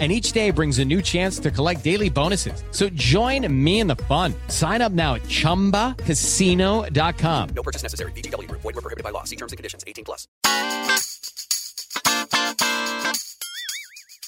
and each day brings a new chance to collect daily bonuses. So join me in the fun. Sign up now at ChumbaCasino.com. No purchase necessary. BGW. Void were prohibited by law. See terms and conditions. 18 plus.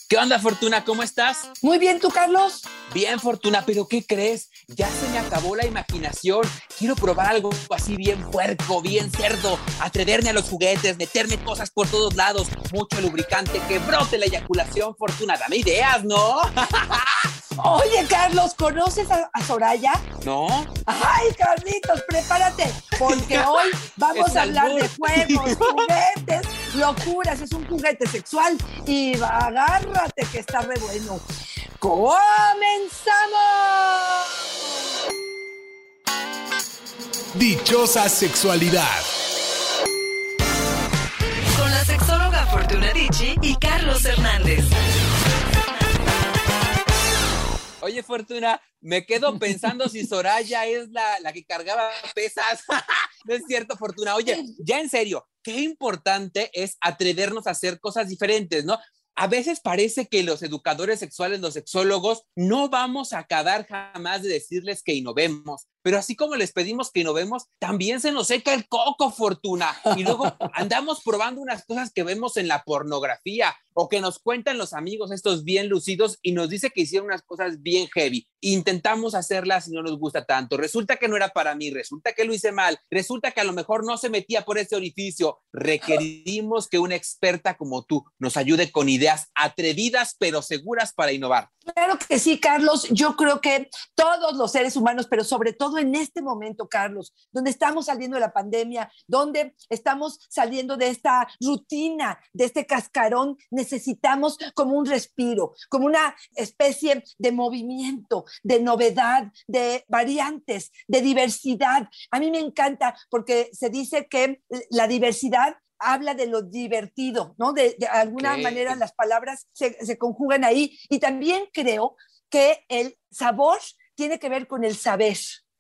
¿Qué onda, Fortuna? ¿Cómo estás? Muy bien, ¿tú, Carlos? Bien, Fortuna, pero ¿qué crees? Ya se me acabó la imaginación. Quiero probar algo así bien puerco, bien cerdo, atreverme a los juguetes, meterme cosas por todos lados, mucho lubricante, que brote la eyaculación, Fortuna. Dame ideas, ¿no? Oye, Carlos, ¿conoces a, Soraya? No. Ay, Carlitos, prepárate, porque hoy vamos a hablar de juegos, juguetes, locuras. Es un juguete sexual y agárrate que está re bueno. ¡Comenzamos! Dichosa sexualidad. Con la sexóloga Fortuna Dicci y Carlos Hernández. Oye, Fortuna, me quedo pensando si Soraya es la, la que cargaba pesas. no es cierto, Fortuna. Oye, ya en serio, qué importante es atrevernos a hacer cosas diferentes, ¿no? A veces parece que los educadores sexuales, los sexólogos, no vamos a acabar jamás de decirles que innovemos, pero así como les pedimos que innovemos, también se nos seca el coco, Fortuna, y luego andamos probando unas cosas que vemos en la pornografía o que nos cuentan los amigos estos bien lucidos y nos dice que hicieron unas cosas bien heavy. Intentamos hacerlas y no nos gusta tanto. Resulta que no era para mí, resulta que lo hice mal, resulta que a lo mejor no se metía por ese orificio. Requerimos que una experta como tú nos ayude con ideas atrevidas pero seguras para innovar. Claro que sí, Carlos. Yo creo que todos los seres humanos, pero sobre todo en este momento, Carlos, donde estamos saliendo de la pandemia, donde estamos saliendo de esta rutina, de este cascarón, necesitamos como un respiro, como una especie de movimiento, de novedad, de variantes, de diversidad. A mí me encanta porque se dice que la diversidad habla de lo divertido, ¿no? De, alguna manera las palabras se, se conjugan ahí. Y también creo que el sabor tiene que ver con el saber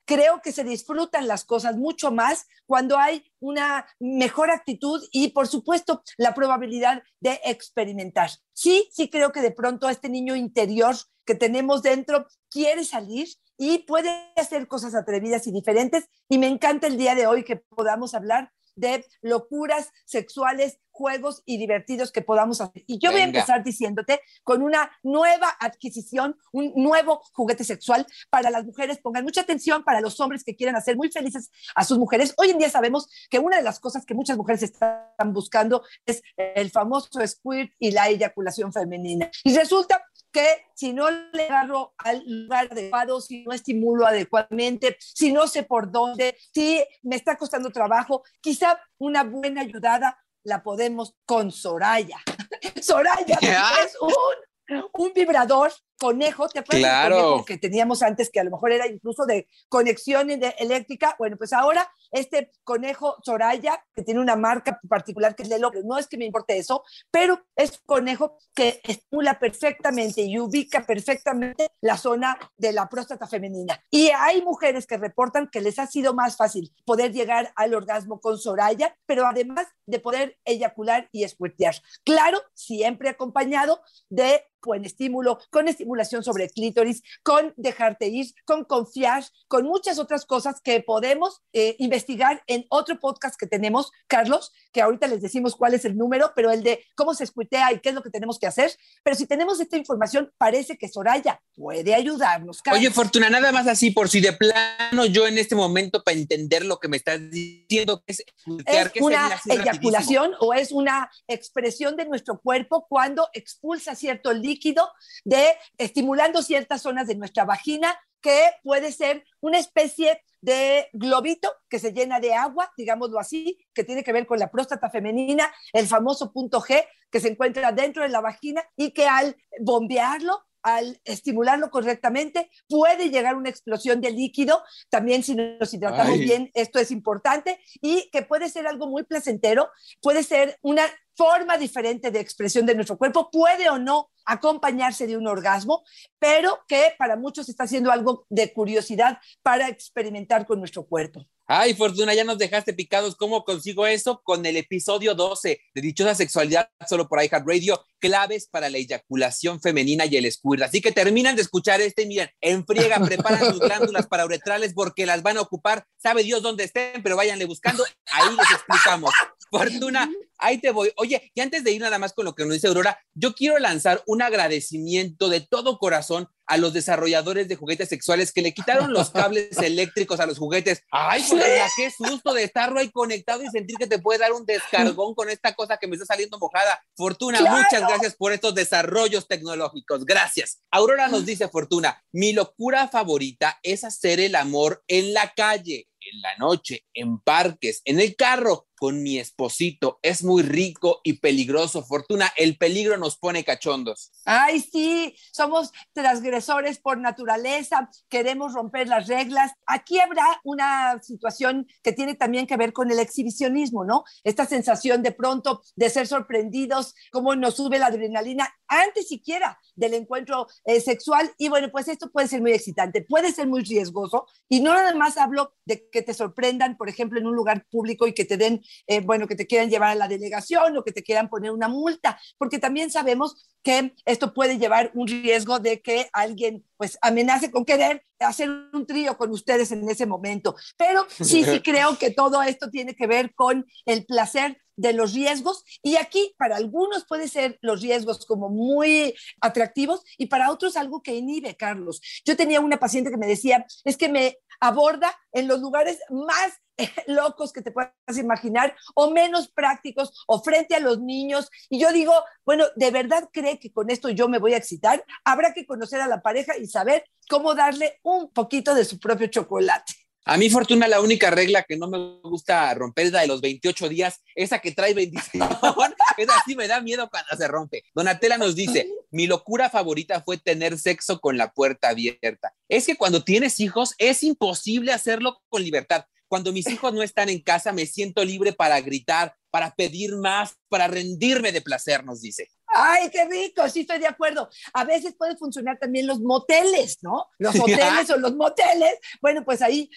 creo que se disfrutan las cosas mucho más cuando hay una mejor actitud y, por supuesto, la probabilidad de experimentar. Sí, sí creo que de pronto este niño interior que tenemos dentro quiere salir y puede hacer cosas atrevidas y diferentes. Y me encanta el día de hoy que podamos hablar de locuras sexuales, juegos y divertidos que podamos hacer. Y yo voy a empezar diciéndote con una nueva adquisición, un nuevo juguete sexual para las mujeres. Pongan mucha atención para los hombres que quieran hacer muy felices a sus mujeres. Hoy en día sabemos que una de las cosas que muchas mujeres están buscando es el famoso squirt y la eyaculación femenina. Y resulta que si no le agarro al lugar adecuado, si no estimulo adecuadamente, si no sé por dónde, si me está costando trabajo, quizá una buena ayudada la podemos con Soraya. Soraya es un, un vibrador conejo, ¿te acuerdas claro. conejo que teníamos antes, que a lo mejor era incluso de conexión eléctrica? Bueno, pues ahora este conejo Soraya, que tiene una marca particular que es Lelo, no es que me importe eso, pero es conejo que estimula perfectamente y ubica perfectamente la zona de la próstata femenina. Y hay mujeres que reportan que les ha sido más fácil poder llegar al orgasmo con Soraya, pero además de poder eyacular y escuetear. Claro, siempre acompañado de buen estímulo, con estimulación sobre el clítoris, con dejarte ir, con confiar, con muchas otras cosas que podemos eh, investigar en otro podcast que tenemos, Carlos, que ahorita les decimos cuál es el número, pero el de cómo se escutea y qué es lo que tenemos que hacer. Pero si tenemos esta información, parece que Soraya puede ayudarnos. Carlos. Oye, Fortuna, nada más así, por si de plano yo en este momento, para entender lo que me estás diciendo, es, es una eyaculación o es una expresión de nuestro cuerpo cuando expulsa cierto líquido líquido de estimulando ciertas zonas de nuestra vagina que puede ser una especie de globito que se llena de agua, digámoslo así, que tiene que ver con la próstata femenina, el famoso punto G que se encuentra dentro de la vagina y que al bombearlo al estimularlo correctamente, puede llegar una explosión de líquido. También si nos hidratamos Ay. bien, esto es importante y que puede ser algo muy placentero, puede ser una forma diferente de expresión de nuestro cuerpo, puede o no acompañarse de un orgasmo, pero que para muchos está siendo algo de curiosidad para experimentar con nuestro cuerpo. Ay, Fortuna, ya nos dejaste picados. ¿Cómo consigo eso? Con el episodio 12 de Dichosa Sexualidad, solo por iHeartRadio, claves para la eyaculación femenina y el squirt. Así que terminan de escuchar este y miren, en friega, preparan sus glándulas para uretrales porque las van a ocupar. Sabe Dios dónde estén, pero váyanle buscando. Ahí les explicamos. Fortuna, ahí te voy. Oye, y antes de ir nada más con lo que nos dice Aurora, yo quiero lanzar un agradecimiento de todo corazón a los desarrolladores de juguetes sexuales que le quitaron los cables eléctricos a los juguetes. Ay, Fortuna, qué susto de estarlo ahí conectado y sentir que te puede dar un descargón con esta cosa que me está saliendo mojada. Fortuna, ¡Claro! muchas gracias por estos desarrollos tecnológicos. Gracias. Aurora nos dice, Fortuna, mi locura favorita es hacer el amor en la calle, en la noche, en parques, en el carro, con mi esposito. Es muy rico y peligroso. Fortuna, el peligro nos pone cachondos. Ay, sí, somos transgresores por naturaleza, queremos romper las reglas. Aquí habrá una situación que tiene también que ver con el exhibicionismo, ¿no? Esta sensación de pronto de ser sorprendidos, cómo nos sube la adrenalina antes siquiera del encuentro eh, sexual. Y bueno, pues esto puede ser muy excitante, puede ser muy riesgoso. Y no nada más hablo de que te sorprendan, por ejemplo, en un lugar público y que te den, eh, bueno, que te quieran llevar a la delegación o que te quieran poner una multa, porque también sabemos que esto puede llevar un riesgo de que alguien pues amenace con querer hacer un trío con ustedes en ese momento. Pero sí, sí creo que todo esto tiene que ver con el placer de los riesgos y aquí para algunos puede ser los riesgos como muy atractivos y para otros algo que inhibe, Carlos. Yo tenía una paciente que me decía, es que me aborda en los lugares más locos que te puedas imaginar o menos prácticos o frente a los niños. Y yo digo, bueno, ¿de verdad cree que con esto yo me voy a excitar? Habrá que conocer a la pareja y saber cómo darle un poquito de su propio chocolate. A mí, Fortuna, la única regla que no me gusta romper es la de los 28 días, esa que trae bendición. esa sí me da miedo cuando se rompe. Donatella nos dice, mi locura favorita fue tener sexo con la puerta abierta. Es que cuando tienes hijos es imposible hacerlo con libertad. Cuando mis hijos no están en casa, me siento libre para gritar, para pedir más, para rendirme de placer, nos dice. Ay, qué rico, sí estoy de acuerdo. A veces pueden funcionar también los moteles, ¿no? Los hoteles o los moteles. Bueno, pues ahí,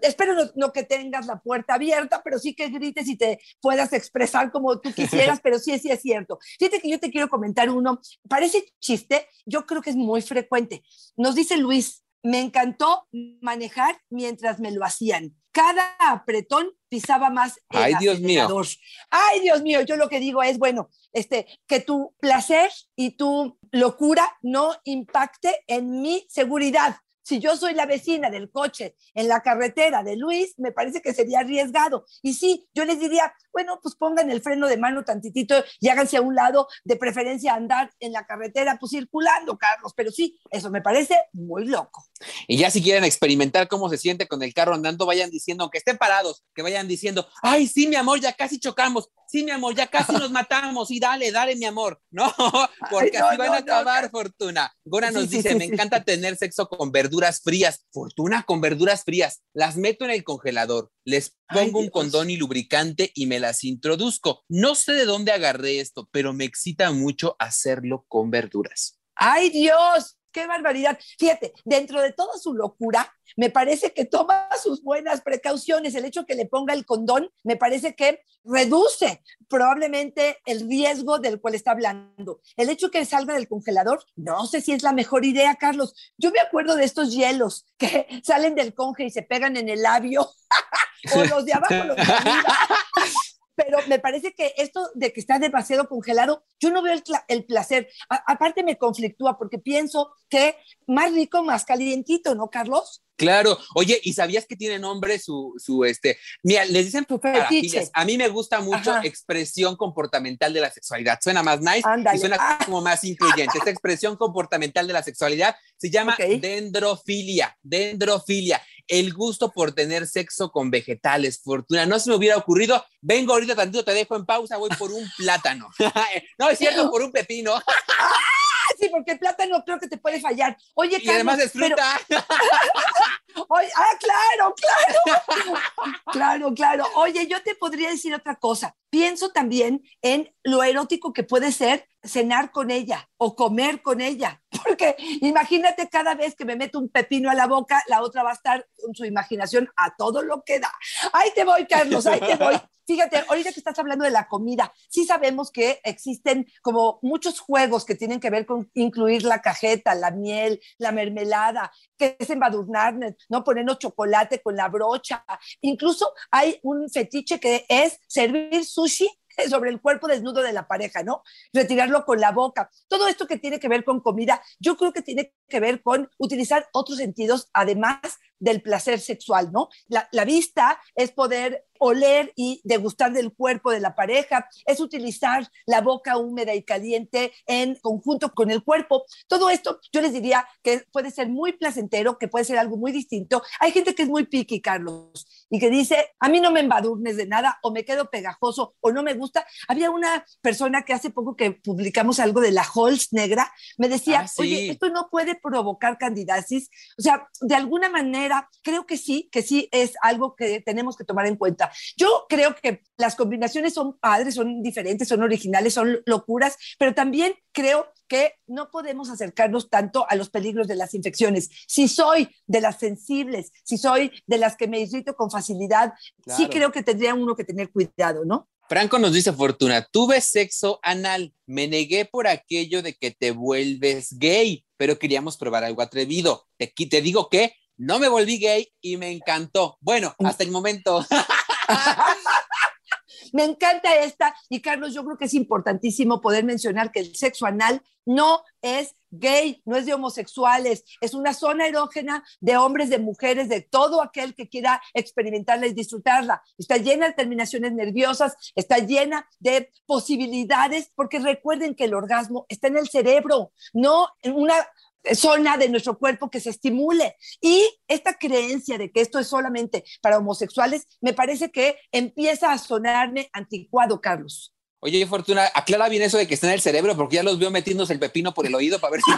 espero no, no, que tengas la puerta abierta, pero sí que grites y te puedas expresar como tú quisieras, pero sí, sí es cierto. Fíjate que yo te quiero comentar uno, parece chiste, yo creo que es muy frecuente. Nos dice Luis, me encantó manejar mientras me lo hacían. Cada apretón pisaba más el Ay, Dios mío. Ay, Dios mío, yo lo que digo es, bueno, este, que tu placer y tu locura no impacte en mi seguridad. Si yo soy la vecina del coche en la carretera de Luis, me parece que sería arriesgado. Y sí, yo les diría, bueno, pues pongan el freno de mano tantitito y háganse a un lado, de preferencia andar en la carretera, pues circulando, Carlos. Pero sí, eso me parece muy loco. Y ya si quieren experimentar cómo se siente con el carro andando, vayan diciendo, aunque estén parados, que vayan diciendo, ay, sí, mi amor, ya casi chocamos, sí, mi amor, ya casi nos matamos, y dale, dale, mi amor. No, porque Ay, no, así van no, a acabar, no. Fortuna. Gora nos Sí, dice, sí, me encanta tener sexo con verduras frías. Fortuna con verduras frías. Las meto en el congelador, les Ay, pongo un condón y lubricante y me las introduzco. No sé de dónde agarré esto, pero me excita mucho hacerlo con verduras. ¡Ay, Dios! ¡Qué barbaridad! Fíjate, dentro de toda su locura, me parece que toma sus buenas precauciones. El hecho que le ponga el condón, me parece que reduce probablemente el riesgo del cual está hablando. El hecho que salga del congelador, no sé si es la mejor idea, Carlos. Yo me acuerdo de estos hielos que salen del conge y se pegan en el labio, o los de abajo, los de. Pero me parece que esto de que está demasiado congelado, yo no veo el, el placer. A- aparte me conflictúa porque pienso que más rico, más calientito, ¿no, Carlos? Claro, oye, ¿y sabías que tiene nombre su, su este? Mira, les dicen fetiche. A mí me gusta mucho Ajá. expresión comportamental de la sexualidad. Suena más nice Ándale. y suena Ah. como más incluyente. Esta expresión comportamental de la sexualidad se llama Ok. dendrofilia. Dendrofilia. El gusto por tener sexo con vegetales. Fortuna, no se me hubiera ocurrido. Vengo ahorita tantito, te dejo en pausa, voy por un plátano. no es cierto, por un pepino. Sí, porque el plátano creo que te puede fallar. Oye, Y además es fruta. pero- Oye, ah, claro, claro. claro, claro. Oye, yo te podría decir otra cosa. Pienso también en lo erótico que puede ser cenar con ella o comer con ella. Porque imagínate cada vez que me meto un pepino a la boca, la otra va a estar con su imaginación a todo lo que da. Ahí te voy, Carlos, ahí te voy. Fíjate, ahorita que estás hablando de la comida, sí sabemos que existen como muchos juegos que tienen que ver con incluir la cajeta, la miel, la mermelada, que es embadurnarnos, ¿no? Ponernos chocolate con la brocha. Incluso hay un fetiche que es servir sushi sobre el cuerpo desnudo de la pareja, ¿no? Retirarlo con la boca. Todo esto que tiene que ver con comida, yo creo que tiene que ver con utilizar otros sentidos, además del placer sexual, ¿no? La, la vista es poder oler y degustar del cuerpo de la pareja, es utilizar la boca húmeda y caliente en conjunto con el cuerpo. Todo esto yo les diría que puede ser muy placentero, que puede ser algo muy distinto. Hay gente que es muy piqui, Carlos, y que dice, a mí no me embadurnes de nada, o me quedo pegajoso, o no me gusta. Había una persona que hace poco que publicamos algo de la Halls negra, me decía, Ah, sí. oye, esto no puede provocar candidasis. O sea, de alguna manera, creo que sí, que sí es algo que tenemos que tomar en cuenta. Yo creo que las combinaciones son padres, son diferentes, son originales, son locuras, pero también creo que no podemos acercarnos tanto a los peligros de las infecciones. Si soy de las sensibles, si soy de las que me irrito con facilidad, sí Claro. creo que tendría uno que tener cuidado, ¿no? Franco nos dice Fortuna, tuve sexo anal, me negué por aquello de que te vuelves gay, pero queríamos probar algo atrevido. Te, te digo que no me volví gay y me encantó. Bueno, hasta el momento. Me encanta esta y Carlos, yo creo que es importantísimo poder mencionar que el sexo anal no es gay, no es de homosexuales, es una zona erógena de hombres, de mujeres, de todo aquel que quiera experimentarla y disfrutarla. Está llena de terminaciones nerviosas, está llena de posibilidades, porque recuerden que el orgasmo está en el cerebro, no en una zona de nuestro cuerpo que se estimule. Y esta creencia de que esto es solamente para homosexuales, me parece que empieza a sonarme anticuado, Carlos. Oye, Fortuna, aclara bien eso de que está en el cerebro, porque ya los veo metiéndose el pepino por el oído para ver si,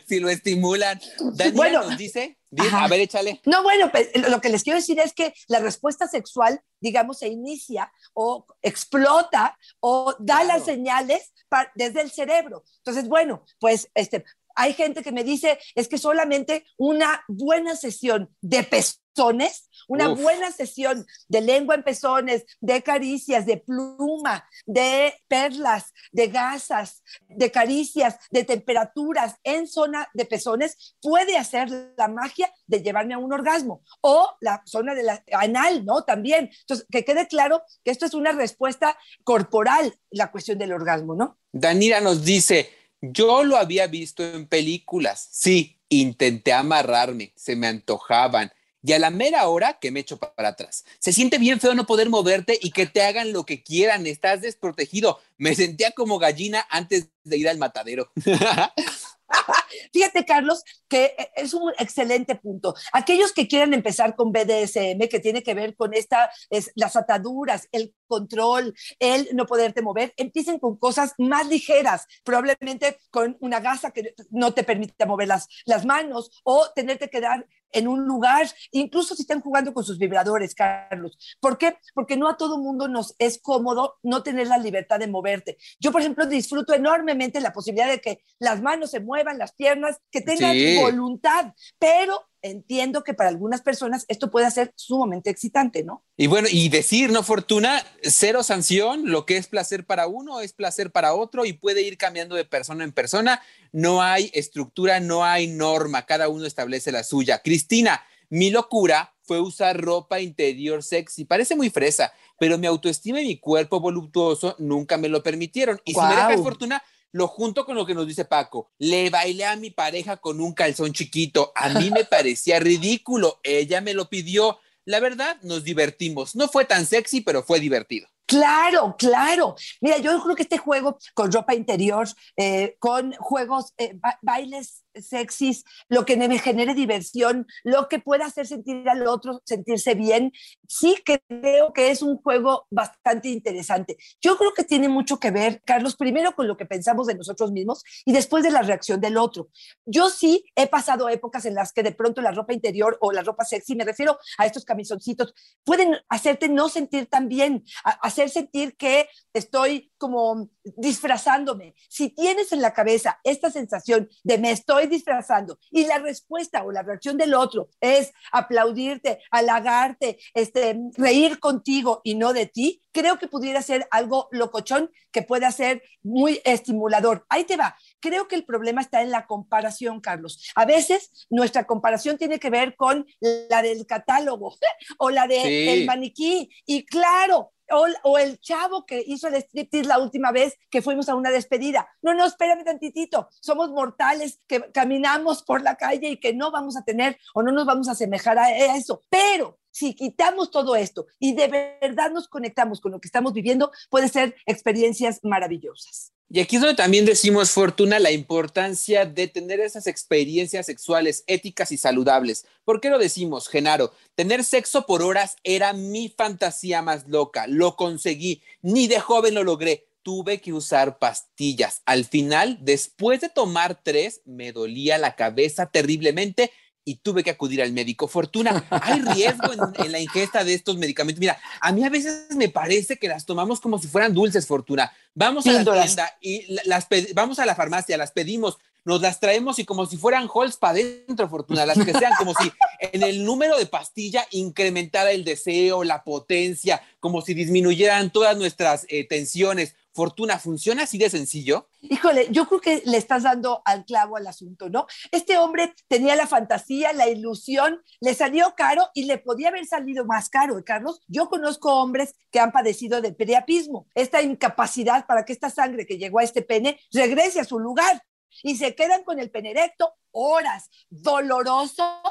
si lo estimulan. Daniela Bueno. nos dice, di- Ajá. a ver, échale. No, bueno, pues, lo que les quiero decir es que la respuesta sexual, digamos, se inicia o explota o da Claro. las señales desde el cerebro. Entonces, bueno, pues este, hay gente que me dice, es que solamente una buena sesión de pezones, una Uf. buena sesión de lengua en pezones, de caricias, de pluma, de perlas, de gasas, de caricias, de temperaturas en zona de pezones, puede hacer la magia de llevarme a un orgasmo. O la zona de la anal, ¿no? También. Entonces, que quede claro que esto es una respuesta corporal, la cuestión del orgasmo, ¿no? Danira nos dice, yo lo había visto en películas. Sí, intenté amarrarme, se me antojaban. Y a la mera hora que me echo pa- para atrás. Se siente bien feo no poder moverte y que te hagan lo que quieran. Estás desprotegido. Me sentía como gallina antes de ir al matadero. Fíjate, Carlos, que e, es un excelente punto. Aquellos que quieran empezar con BDSM, que tiene que ver con esta, es, las ataduras, el control, el no poderte mover, empiecen con cosas más ligeras, probablemente con una gasa que no te permita mover las, las manos o tenerte que quedar en un lugar, incluso si están jugando con sus vibradores, Carlos. ¿Por qué? Porque no a todo mundo nos es cómodo no tener la libertad de moverte. Yo, por ejemplo, disfruto enormemente la posibilidad de que las manos se muevan, las piernas, que tengan Sí. voluntad, pero entiendo que para algunas personas esto puede ser sumamente excitante, ¿no? Y bueno, y decir, ¿no, Fortuna? Cero sanción, lo que es placer para uno es placer para otro y puede ir cambiando de persona en persona. No hay estructura, no hay norma, cada uno establece la suya. Cristina, mi locura fue usar ropa interior sexy. Parece muy fresa, pero mi autoestima y mi cuerpo voluptuoso nunca me lo permitieron. Y si me dejas Fortuna, lo junto con lo que nos dice Paco. Le bailé a mi pareja con un calzón chiquito. A mí me parecía ridículo. Ella me lo pidió. La verdad, nos divertimos. No fue tan sexy, pero fue divertido. Claro, claro. Mira, yo creo que este juego con ropa interior, eh, con juegos, eh, ba- bailes sexys, lo que me genere diversión, lo que pueda hacer sentir al otro, sentirse bien. Sí creo que es un juego bastante interesante. Yo creo que tiene mucho que ver, Carlos, primero con lo que pensamos de nosotros mismos y después de la reacción del otro. Yo sí he pasado épocas en las que de pronto la ropa interior o la ropa sexy, me refiero a estos camisoncitos, pueden hacerte no sentir tan bien, hacer sentir que estoy como disfrazándome. Si tienes en la cabeza esta sensación de me estoy disfrazando y la respuesta o la reacción del otro es aplaudirte, halagarte, este, reír contigo y no de ti, creo que pudiera ser algo locochón que pueda ser muy estimulador. Ahí te va. Creo que el problema está en la comparación, Carlos. A veces nuestra comparación tiene que ver con la del catálogo o la del de maniquí. Y claro, o, el chavo que hizo el striptease la última vez que fuimos a una despedida. No, no, espérame tantitito. Somos mortales que caminamos por la calle y que no vamos a tener o no nos vamos a asemejar a eso. Pero si quitamos todo esto y de verdad nos conectamos con lo que estamos viviendo, puede ser experiencias maravillosas. Y aquí es donde también decimos, Fortuna, la importancia de tener esas experiencias sexuales éticas y saludables. ¿Por qué lo decimos, Genaro? Tener sexo por horas era mi fantasía más loca. Lo conseguí. Ni de joven lo logré. Tuve que usar pastillas. Al final, después de tomar tres, me dolía la cabeza terriblemente y tuve que acudir al médico. Fortuna, hay riesgo en, la ingesta de estos medicamentos. Mira, a mí a veces me parece que las tomamos como si fueran dulces, Fortuna. Vamos a la tienda y las vamos a la farmacia, las pedimos, nos las traemos y como si fueran halls para adentro, Fortuna, las que sean como si en el número de pastilla incrementara el deseo, la potencia, como si disminuyeran todas nuestras eh, tensiones. Fortuna, ¿funciona así de sencillo? Híjole, yo creo que le estás dando al clavo al asunto, ¿no? Este hombre tenía la fantasía, la ilusión, le salió caro y le podía haber salido más caro, ¿eh, Carlos. Yo conozco hombres que han padecido de priapismo, esta incapacidad para que esta sangre que llegó a este pene regrese a su lugar y se quedan con el pene erecto horas, doloroso,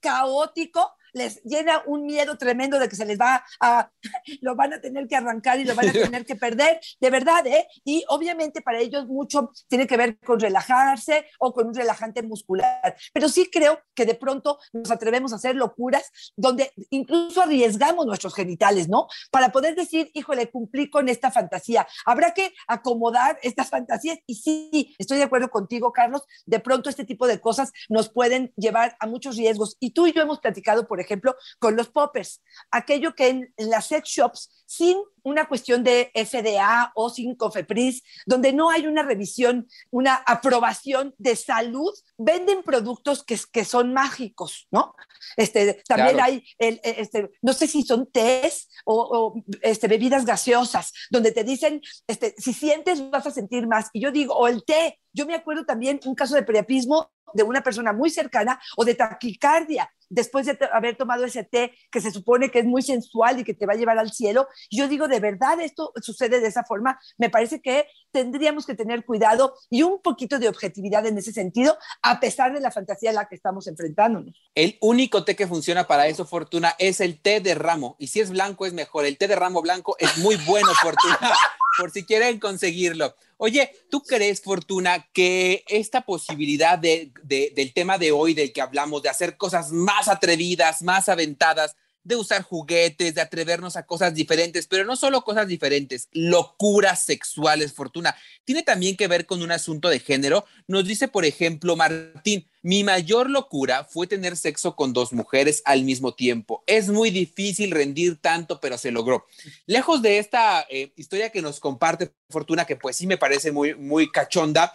caótico, les llena un miedo tremendo de que se les va a, lo van a tener que arrancar y lo van a tener que perder, de verdad, ¿eh? Y obviamente para ellos mucho tiene que ver con relajarse o con un relajante muscular, pero sí creo que de pronto nos atrevemos a hacer locuras donde incluso arriesgamos nuestros genitales, ¿no? Para poder decir, híjole, cumplí con esta fantasía. Habrá que acomodar estas fantasías y sí, estoy de acuerdo contigo, Carlos, de pronto este tipo de cosas nos pueden llevar a muchos riesgos. Y tú y yo hemos platicado, por ejemplo, con los poppers, aquello que en, las sex shops, sin una cuestión de FDA o sin COFEPRIS, donde no hay una revisión, una aprobación de salud, venden productos que, que son mágicos, ¿no? Este, también hay, el, este, no sé si son tés o, este, bebidas gaseosas, donde te dicen, este, si sientes vas a sentir más. Y yo digo, o el té, yo me acuerdo también un caso de priapismo de una persona muy cercana o de taquicardia después de haber tomado ese té que se supone que es muy sensual y que te va a llevar al cielo. Yo digo, de verdad esto sucede de esa forma. Me parece que tendríamos que tener cuidado y un poquito de objetividad en ese sentido, a pesar de la fantasía a la que estamos enfrentándonos. El único té que funciona para eso, Fortuna, es el té de ramo. Y si es blanco es mejor. El té de ramo blanco es muy bueno, Fortuna, por si quieren conseguirlo. Oye, ¿tú crees, Fortuna, que esta posibilidad de, del tema de hoy, del que hablamos, de hacer cosas más atrevidas, más aventadas, de usar juguetes, de atrevernos a cosas diferentes, pero no solo cosas diferentes, locuras sexuales, Fortuna. Tiene también que ver con un asunto de género. Nos dice, por ejemplo, Martín, mi mayor locura fue tener sexo con dos mujeres al mismo tiempo. Es muy difícil rendir tanto, pero se logró. Lejos de esta eh, historia que nos comparte Fortuna, que pues sí me parece muy, muy cachonda,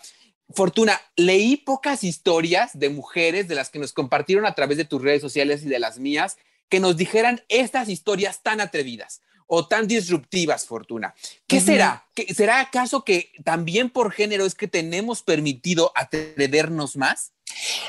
Fortuna, leí pocas historias de mujeres de las que nos compartieron a través de tus redes sociales y de las mías que nos dijeran estas historias tan atrevidas o tan disruptivas, Fortuna. ¿Qué será? ¿Será acaso que también por género es que tenemos permitido atrevernos más?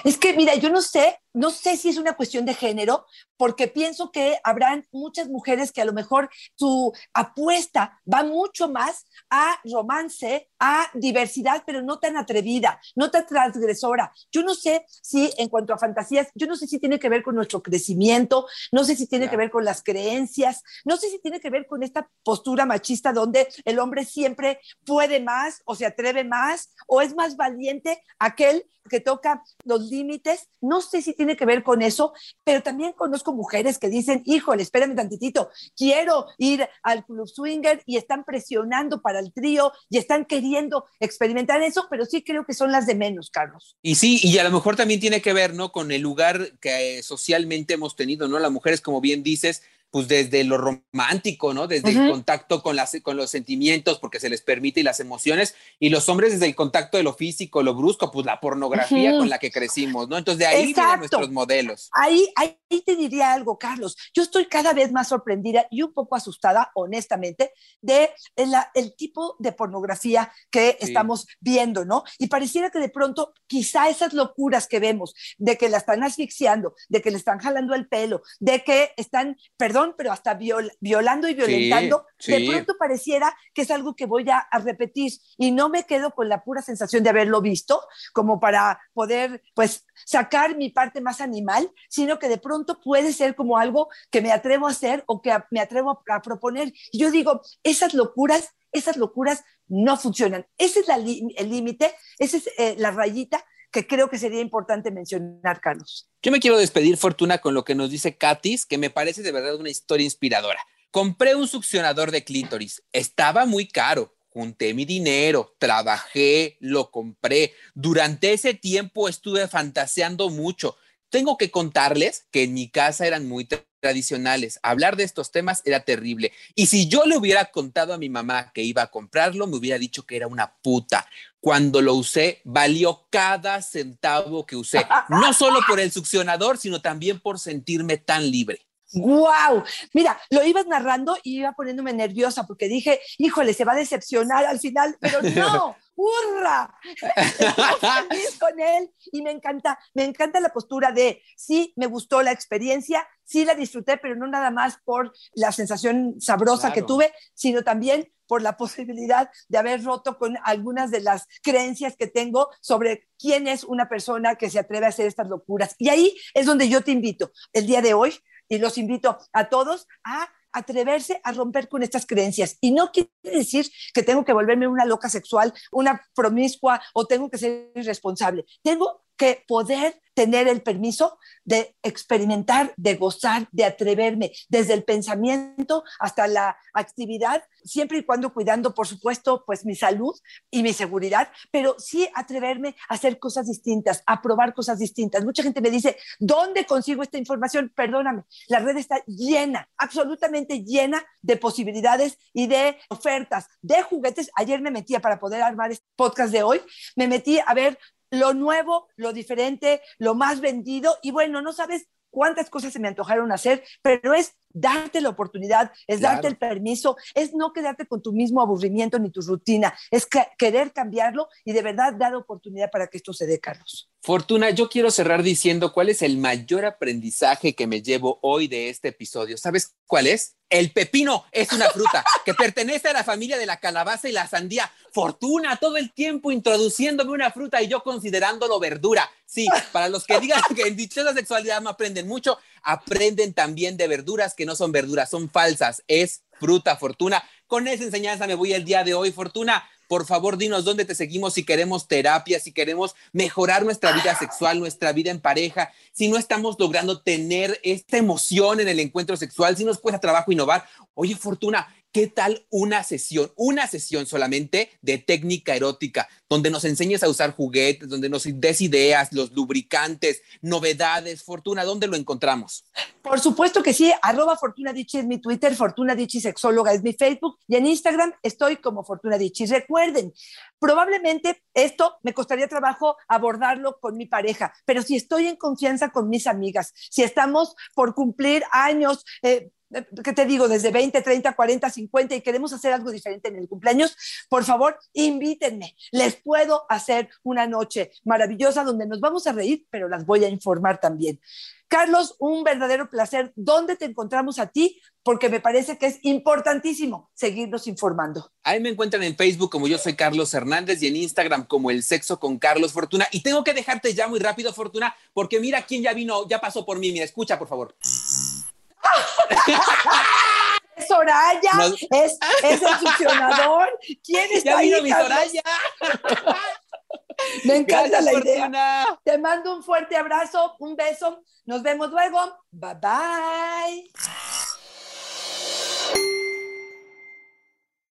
Es que, mira, yo no sé no sé si es una cuestión de género, porque pienso que habrán muchas mujeres que a lo mejor su apuesta va mucho más a romance, a diversidad, pero no tan atrevida, no tan transgresora. Yo no sé si en cuanto a fantasías, yo no sé si tiene que ver con nuestro crecimiento, no sé si tiene que ver con las creencias, no sé si tiene que ver con esta postura machista donde el hombre siempre puede más o se atreve más o es más valiente aquel que toca los límites. No sé si tiene que ver con eso, pero también conozco mujeres que dicen, híjole, espérame tantitito, quiero ir al club swinger y están presionando para el trío y están queriendo experimentar eso, pero sí creo que son las de menos, Carlos. Y sí, y a lo mejor también tiene que ver, ¿no? Con el lugar que eh, socialmente hemos tenido, ¿no? Las mujeres, como bien dices, pues desde lo romántico, ¿no? Desde el contacto con, las, con los sentimientos, porque se les permite y las emociones, y los hombres desde el contacto de lo físico, lo brusco, pues la pornografía con la que crecimos, ¿no? Entonces de ahí vienen nuestros modelos. Ahí, ahí te diría algo, Carlos. Yo estoy cada vez más sorprendida y un poco asustada, honestamente, de el, tipo de pornografía que estamos viendo, ¿no? Y pareciera que de pronto quizá esas locuras que vemos, de que la están asfixiando, de que le están jalando el pelo, de que están, perdón, pero hasta violando y violentando, de pronto pareciera que es algo que voy a, repetir y no me quedo con la pura sensación de haberlo visto, como para poder, pues, sacar mi parte más animal, sino que de pronto puede ser como algo que me atrevo a hacer o que me atrevo a, proponer. Y yo digo, esas locuras, esas locuras no funcionan. Ese es el límite, esa es eh, la rayita que creo que sería importante mencionar, Carlos. Yo me quiero despedir, Fortuna, con lo que nos dice Katis, que me parece de verdad una historia inspiradora. Compré un succionador de clítoris. Estaba muy caro. Junté mi dinero, trabajé, lo compré. Durante ese tiempo estuve fantaseando mucho. Tengo que contarles que en mi casa eran muy tradicionales. Hablar de estos temas era terrible. Y si yo le hubiera contado a mi mamá que iba a comprarlo, me hubiera dicho que era una puta cuando lo usé, valió cada centavo que usé, no solo por el succionador, sino también por sentirme tan libre. ¡Guau! Mira, lo ibas narrando y iba poniéndome nerviosa porque dije, híjole, se va a decepcionar al final, pero no, ¡hurra! feliz con él y me encanta, me encanta la postura de, sí, me gustó la experiencia, sí la disfruté, pero no nada más por la sensación sabrosa que tuve, sino también por la posibilidad de haber roto con algunas de las creencias que tengo sobre quién es una persona que se atreve a hacer estas locuras. Y ahí es donde yo te invito el día de hoy y los invito a todos a atreverse a romper con estas creencias. Y no quiere decir que tengo que volverme una loca sexual, una promiscua o tengo que ser irresponsable. Tengo poder tener el permiso de experimentar, de gozar, de atreverme, desde el pensamiento hasta la actividad, siempre y cuando cuidando, por supuesto, pues mi salud y mi seguridad, pero sí atreverme a hacer cosas distintas, a probar cosas distintas. Mucha gente me dice, ¿dónde consigo esta información? Perdóname, la red está llena, absolutamente llena de posibilidades y de ofertas, de juguetes. Ayer me metía para poder armar este podcast de hoy, me metí a ver lo nuevo, lo diferente, lo más vendido. Y bueno, no sabes cuántas cosas se me antojaron hacer, pero es darte la oportunidad, es darte el permiso, es no quedarte con tu mismo aburrimiento ni tu rutina, es querer cambiarlo y de verdad dar oportunidad para que esto se dé, Carlos. Fortuna, yo quiero cerrar diciendo cuál es el mayor aprendizaje que me llevo hoy de este episodio. ¿Sabes cuál es? El pepino es una fruta que pertenece a la familia de la calabaza y la sandía. Fortuna, todo el tiempo introduciéndome una fruta y yo considerándolo verdura. Sí, para los que digan que en dichosa sexualidad no aprenden mucho, aprenden también de verduras que no son verduras, son falsas. Es fruta, Fortuna. Con esa enseñanza me voy el día de hoy, Fortuna. Por favor, dinos dónde te seguimos si queremos terapia, si queremos mejorar nuestra vida sexual, nuestra vida en pareja, si no estamos logrando tener esta emoción en el encuentro sexual, si nos cuesta trabajo innovar. Oye, Fortuna, ¿qué tal una sesión, una sesión solamente de técnica erótica, donde nos enseñes a usar juguetes, donde nos des ideas, los lubricantes, novedades? Fortuna, ¿dónde lo encontramos? Por supuesto que sí, arroba Fortuna es mi Twitter, Fortuna Dichi Sexóloga es mi Facebook y en Instagram estoy como Fortuna Dichi. Recuerden, probablemente esto me costaría trabajo abordarlo con mi pareja, pero si estoy en confianza con mis amigas, si estamos por cumplir años, eh, ¿qué te digo? Desde 20, 30, 40, 50 y queremos hacer algo diferente en el cumpleaños, por favor, invítenme. Les puedo hacer una noche maravillosa donde nos vamos a reír, pero las voy a informar también. Carlos, un verdadero placer. ¿Dónde te encontramos a ti? Porque me parece que es importantísimo seguirnos informando. Ahí me encuentran en Facebook como yo soy Carlos Hernández y en Instagram como El Sexo con Carlos Fortuna. Y tengo que dejarte ya muy rápido, Fortuna, porque mira quién ya vino, ya pasó por mí. Mira, escucha, por favor. Es Soraya, Nos- es, es el succionador. ¿Quién está Ya ahí? mi? Soraya. Me encanta Gracias, la idea. Fortuna. Te mando un fuerte abrazo, un beso. Nos vemos luego. Bye bye.